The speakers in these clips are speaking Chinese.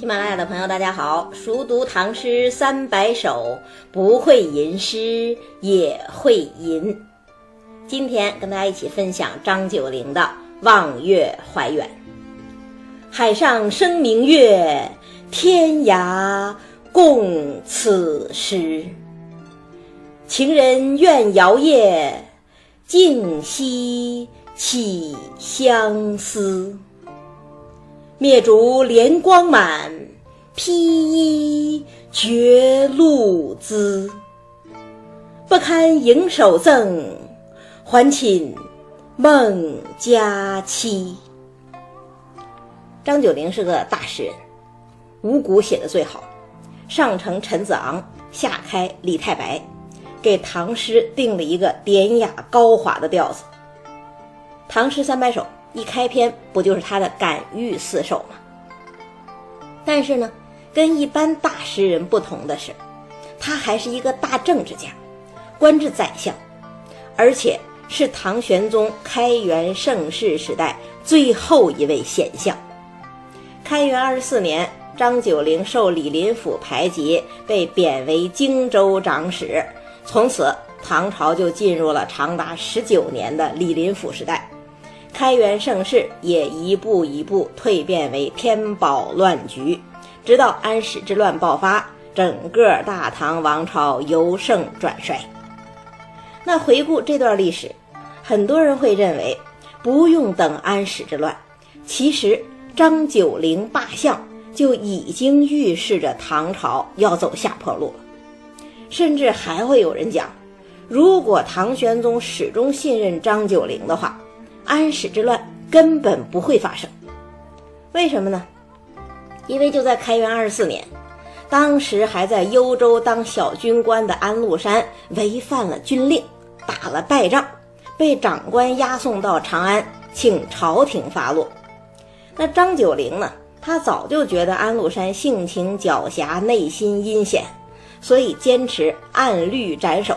喜马拉雅的朋友，大家好！熟读唐诗三百首，不会吟诗也会吟。今天跟大家一起分享张九龄的《望月怀远》。海上生明月，天涯共此时。情人怨遥夜，竟夕起相思。灭烛怜光满，披衣觉露滋。不堪盈手赠，还寝梦佳期。张九龄是个大诗人，五谷写的最好，上承陈子昂，下开李太白，给唐诗定了一个典雅高华的调子。唐诗三百首。一开篇不就是他的感遇四首吗？但是呢，跟一般大诗人不同的是，他还是一个大政治家，官至宰相，而且是唐玄宗开元盛世时代最后一位显相。开元二十四年，张九龄受李林甫排挤，被贬为荆州长史，从此唐朝就进入了长达十九年的李林甫时代。开元盛世也一步一步蜕变为天宝乱局，直到安史之乱爆发，整个大唐王朝由盛转衰。那回顾这段历史，很多人会认为不用等安史之乱，其实张九龄罢相就已经预示着唐朝要走下坡路了。甚至还会有人讲，如果唐玄宗始终信任张九龄的话。安史之乱根本不会发生，为什么呢？因为就在开元二十四年，当时还在幽州当小军官的安禄山违反了军令，打了败仗，被长官押送到长安，请朝廷发落。那张九龄呢？他早就觉得安禄山性情狡黠，内心阴险，所以坚持按律斩首。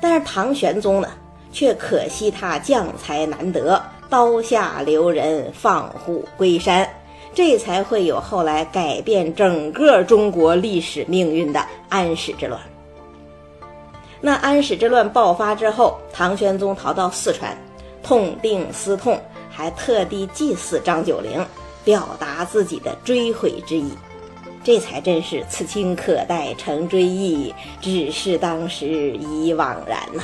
但是唐玄宗呢？却可惜他将才难得，刀下留人，放虎归山，这才会有后来改变整个中国历史命运的安史之乱。那安史之乱爆发之后，唐玄宗逃到四川，痛定思痛，还特地祭祀张九龄，表达自己的追悔之意。这才真是此情可待成追忆，只是当时已惘然呐。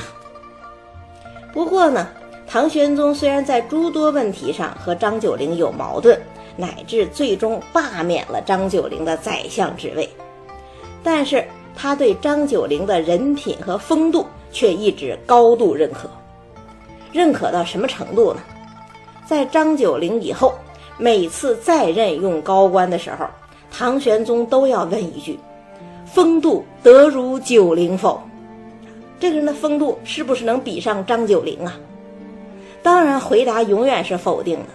不过呢，唐玄宗虽然在诸多问题上和张九龄有矛盾，乃至最终罢免了张九龄的宰相职位，但是他对张九龄的人品和风度却一直高度认可。认可到什么程度呢？在张九龄以后，每次再任用高官的时候，唐玄宗都要问一句：“风度得如九龄否？”这个人的风度是不是能比上张九龄啊？当然，回答永远是否定的。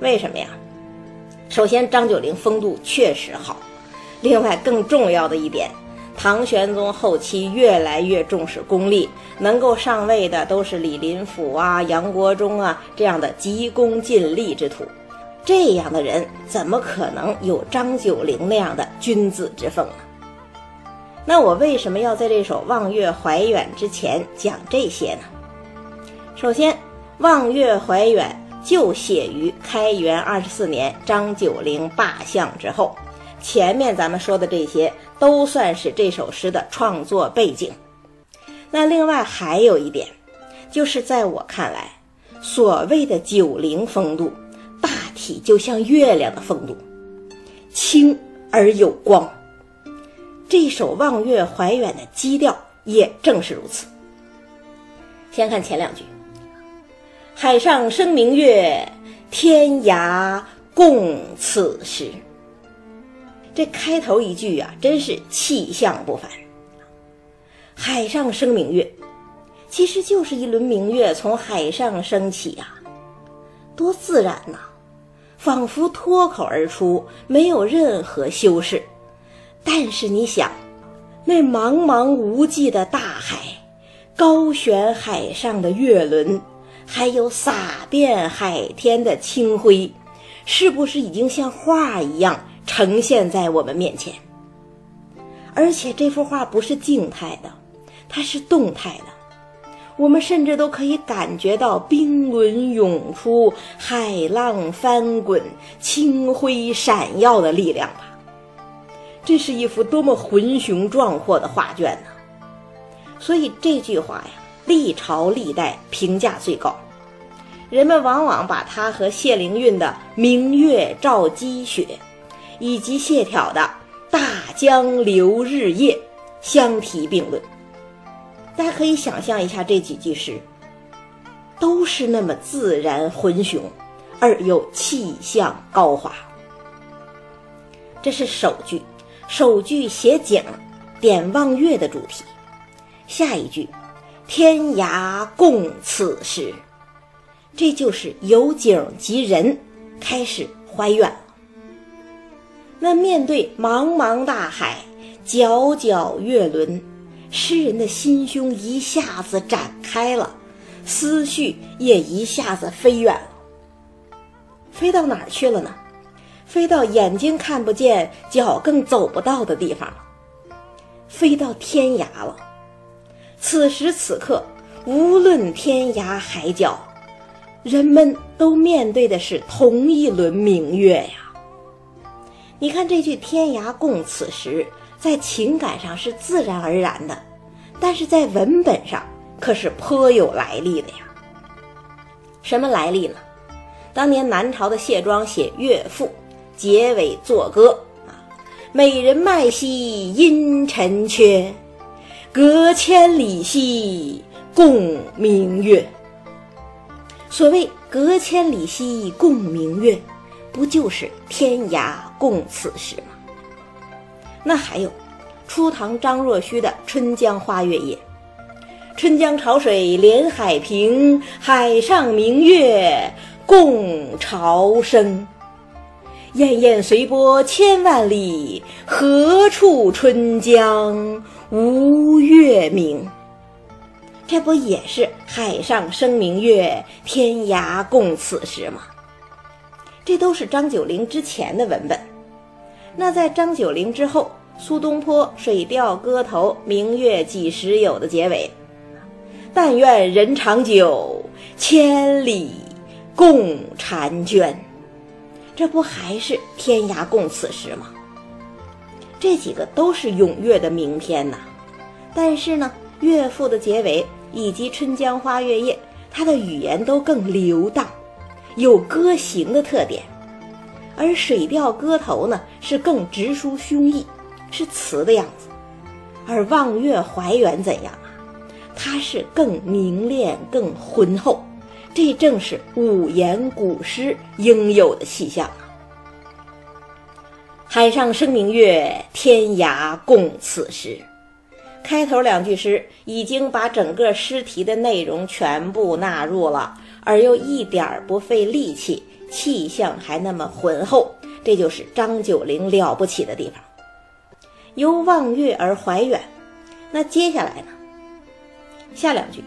为什么呀？首先，张九龄风度确实好。另外，更重要的一点，唐玄宗后期越来越重视功利，能够上位的都是李林甫啊、杨国忠啊这样的急功近利之徒。这样的人怎么可能有张九龄那样的君子之风？那我为什么要在这首《望月怀远》之前讲这些呢？首先，《望月怀远》就写于开元二十四年张九龄罢相之后，前面咱们说的这些都算是这首诗的创作背景。那另外还有一点，就是在我看来，所谓的九龄风度，大体就像月亮的风度，清而有光。这首《望月怀远》的基调也正是如此。先看前两句：“海上生明月，天涯共此时。”这开头一句啊，真是气象不凡。海上生明月，其实就是一轮明月从海上升起呀，多自然呐，仿佛脱口而出，没有任何修饰。但是你想，那茫茫无际的大海，高悬海上的月轮，还有洒遍海天的清辉，是不是已经像画一样呈现在我们面前。而且这幅画不是静态的，它是动态的。我们甚至都可以感觉到冰轮涌出、海浪翻滚、清辉闪耀的力量吧。这是一幅多么浑雄壮阔的画卷呢！所以这句话呀，历朝历代评价最高。人们往往把它和谢灵运的“明月照积雪”，以及谢朓的“大江流日夜”相提并论。大家可以想象一下，这几句诗都是那么自然浑雄，而又气象高华。这是首句，首句写景，点望月的主题。下一句，天涯共此时，这就是由景及人，开始怀远了。那面对茫茫大海，皎皎月轮。诗人的心胸一下子展开了，思绪也一下子飞远了。飞到哪儿去了呢？飞到眼睛看不见、脚更走不到的地方了，飞到天涯了。此时此刻，无论天涯海角，人们都面对的是同一轮明月呀。你看这句“天涯共此时”。在情感上是自然而然的，但是在文本上可是颇有来历的呀。什么来历呢？当年南朝的谢庄写《乐赋》，结尾作歌啊：“美人脉兮阴沉缺，隔千里兮共明月。”所谓“隔千里兮共明月”，不就是天涯共此时吗？那还有，初唐张若虚的《春江花月夜》：“春江潮水连海平，海上明月共潮生。滟滟随波千万里，何处春江无月明？”这不也是海上生明月，天涯共此时吗？这都是张九龄之前的文本。那在张九龄之后，苏东坡《水调歌头·明月几时有》的结尾：“但愿人长久，千里共婵娟。”这不还是天涯共此时吗？这几个都是踊跃的明天呐。但是呢，乐赋的结尾以及《春江花月夜》，它的语言都更流荡，有歌行的特点。而《水调歌头》呢，是更直抒胸臆，是词的样子；而《望月怀远》怎样啊？它是更凝练、更浑厚，这正是五言古诗应有的气象啊！海上生明月，天涯共此时。开头两句诗已经把整个诗题的内容全部纳入了，而又一点儿不费力气。气象还那么浑厚，这就是张九龄了不起的地方。由望月而怀远，那接下来呢？下两句：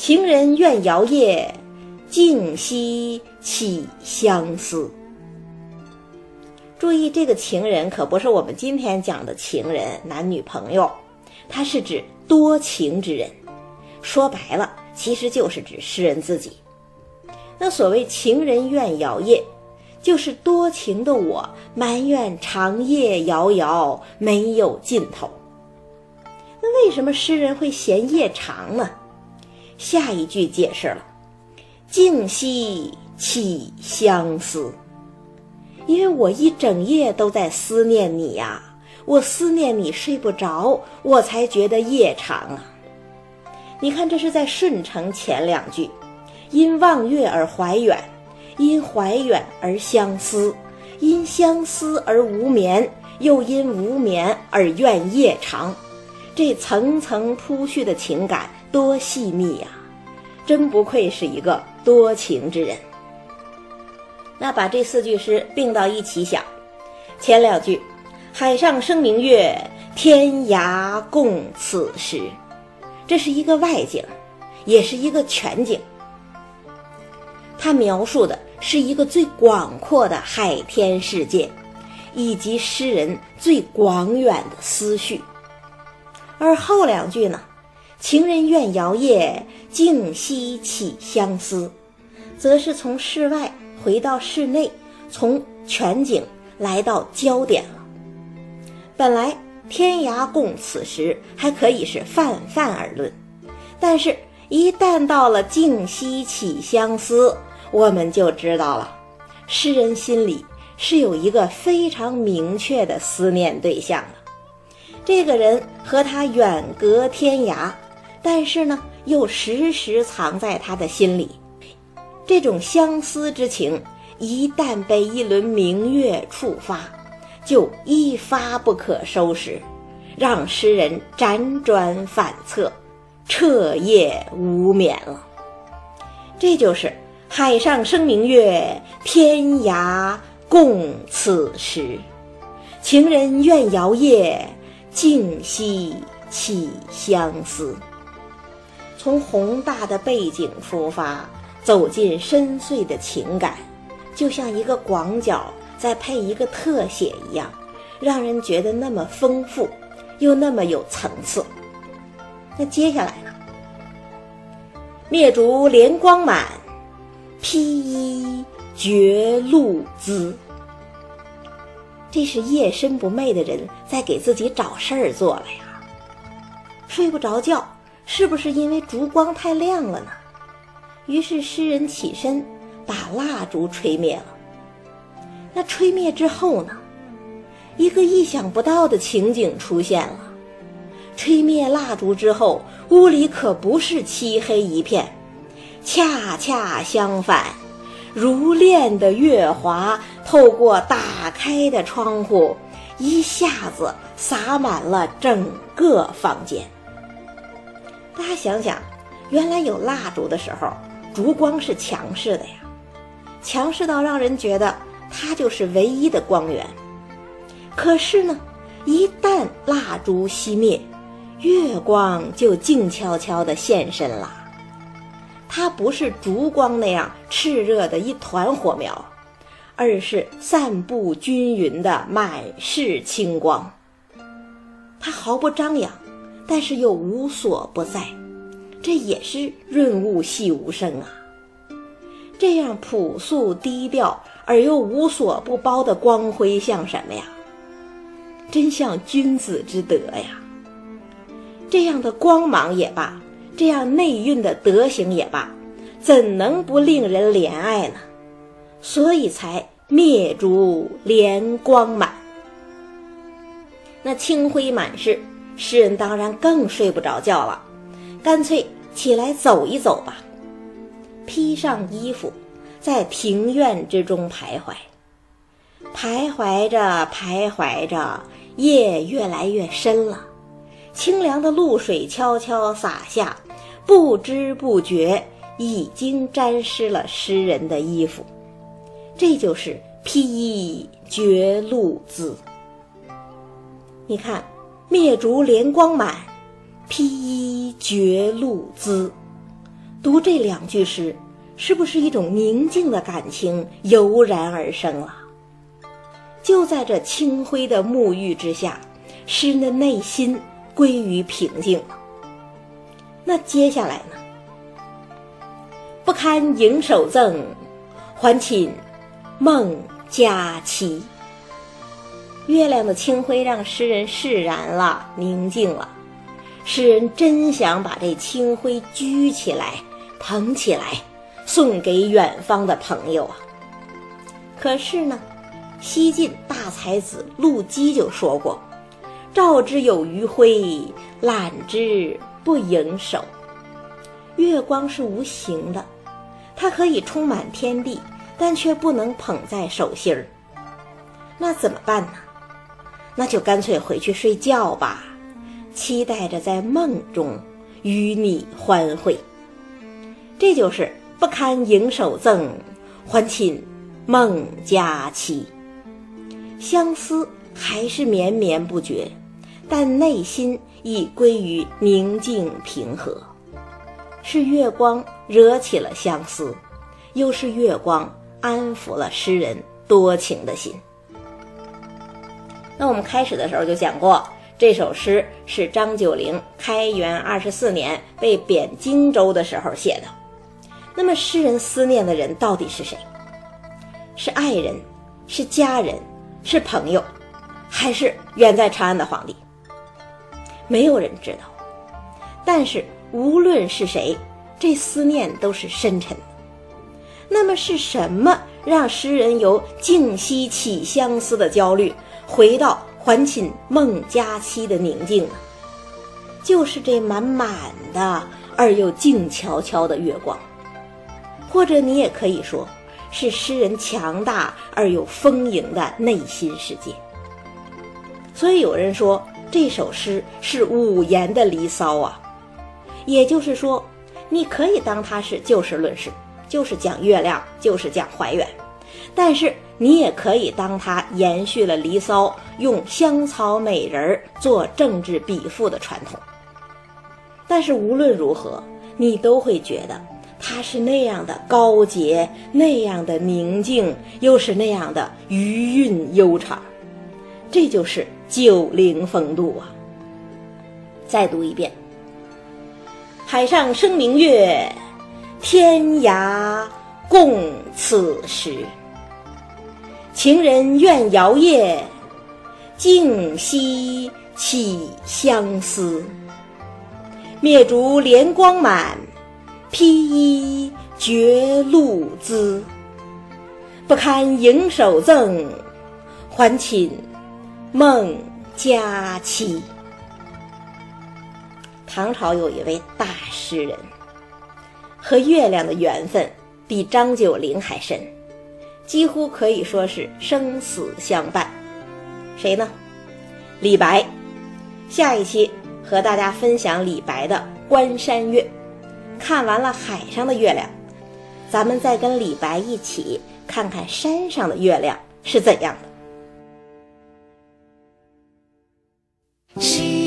情人怨遥夜，竟夕起相思。注意，这个情人可不是我们今天讲的情人，男女朋友，他是指多情之人。说白了，其实就是指诗人自己。那所谓情人怨遥夜，就是多情的我埋怨长夜遥遥没有尽头。那为什么诗人会嫌夜长呢？下一句解释了：静夕起相思。因为我一整夜都在思念你呀，我思念你睡不着，我才觉得夜长啊。你看，这是在顺承前两句。因望月而怀远，因怀远而相思，因相思而无眠，又因无眠而怨夜长。这层层铺叙的情感多细密呀！真不愧是一个多情之人。那把这四句诗并到一起想，前两句“海上生明月，天涯共此时”，这是一个外景，也是一个全景。它描述的是一个最广阔的海天世界，以及诗人最广远的思绪。而后两句呢，“情人怨遥夜，竟夕起相思”，则是从室外回到室内，从全景来到焦点了。本来天涯共此时还可以是泛泛而论，但是，一旦到了竟夕起相思，我们就知道了，诗人心里是有一个非常明确的思念对象的。这个人和他远隔天涯，但是呢，又时时藏在他的心里。这种相思之情，一旦被一轮明月触发，就一发不可收拾，让诗人辗转反侧，彻夜无眠了。这就是“海上生明月，天涯共此时。情人怨遥夜。”竟夕起相思。从宏大的背景出发，走进深邃的情感，就像一个广角再配一个特写一样，让人觉得那么丰富，又那么有层次。那接下来呢？灭烛怜光满，披衣觉露滋。这是夜深不寐的人在给自己找事儿做了呀。睡不着觉，是不是因为烛光太亮了呢？于是诗人起身，把蜡烛吹灭了。那吹灭之后呢？一个意想不到的情景出现了。吹灭蜡烛之后，屋里可不是漆黑一片，恰恰相反。如练的月华透过打开的窗户，一下子洒满了整个房间。大家想想，原来有蜡烛的时候，烛光是强势的呀，强势到让人觉得它就是唯一的光源。可是呢，一旦蜡烛熄灭，月光就静悄悄地现身了。它不是烛光那样炽热的一团火苗，而是散布均匀的满室清光。它毫不张扬，但是又无所不在，这也是润物细无声啊。这样朴素低调而又无所不包的光辉，像什么呀？真像君子之德呀！这样的光芒也罢。这样内蕴的德行也罢，怎能不令人怜爱呢？所以才灭烛怜光满。那清辉满室，诗人当然更睡不着觉了，干脆起来走一走吧。披上衣服，在庭院之中徘徊，徘徊着徘徊着，夜越来越深了，清凉的露水悄悄洒下。不知不觉已经沾湿了诗人的衣服，这就是披衣觉露滋。你看，灭烛怜光满，披衣觉露滋。读这两句诗，是不是一种宁静的感情油然而生了？就在这清辉的沐浴之下，诗人的内心归于平静了。那接下来呢？不堪盈手赠，还寝梦佳期。月亮的清辉让诗人释然了，宁静了。诗人真想把这清辉举起来，捧起来，送给远方的朋友啊。可是呢，西晋大才子陆机就说过：“照之有余晖，揽之。”不盈手，月光是无形的，它可以充满天地，但却不能捧在手心儿。那怎么办呢？那就干脆回去睡觉吧，期待着在梦中与你欢会。这就是不堪盈手赠，还寝梦佳期。相思还是绵绵不绝，但内心。已归于宁静平和，是月光惹起了相思，又是月光安抚了诗人多情的心。那我们开始的时候就讲过，这首诗是张九龄开元二十四年被贬荆州的时候写的。那么诗人思念的人到底是谁？是爱人，是家人，是朋友，还是远在长安的皇帝？没有人知道。但是无论是谁，这思念都是深沉的。那么是什么让诗人由静息起相思的焦虑，回到还寝梦佳期的宁静？就是这满满的而又静悄悄的月光，或者你也可以说，是诗人强大而又丰盈的内心世界。所以有人说这首诗是五言的《离骚》啊，也就是说，你可以当它是就事论事。就是讲月亮，就是讲怀远，但是你也可以当它延续了《离骚》用香草美人儿做政治比附的传统。但是无论如何，你都会觉得它是那样的高洁，那样的宁静，又是那样的余韵悠长。这就是九龄风度啊！再读一遍：海上生明月。天涯共此时，情人怨遥夜，竟夕起相思。灭烛怜光满，披衣觉露滋。不堪盈手赠，还寝梦佳期。唐朝有一位大诗人。和月亮的缘分比张九龄还深，几乎可以说是生死相伴。谁呢？李白。下一期和大家分享李白的《关山月》。看完了海上的月亮，咱们再跟李白一起看看山上的月亮是怎样的。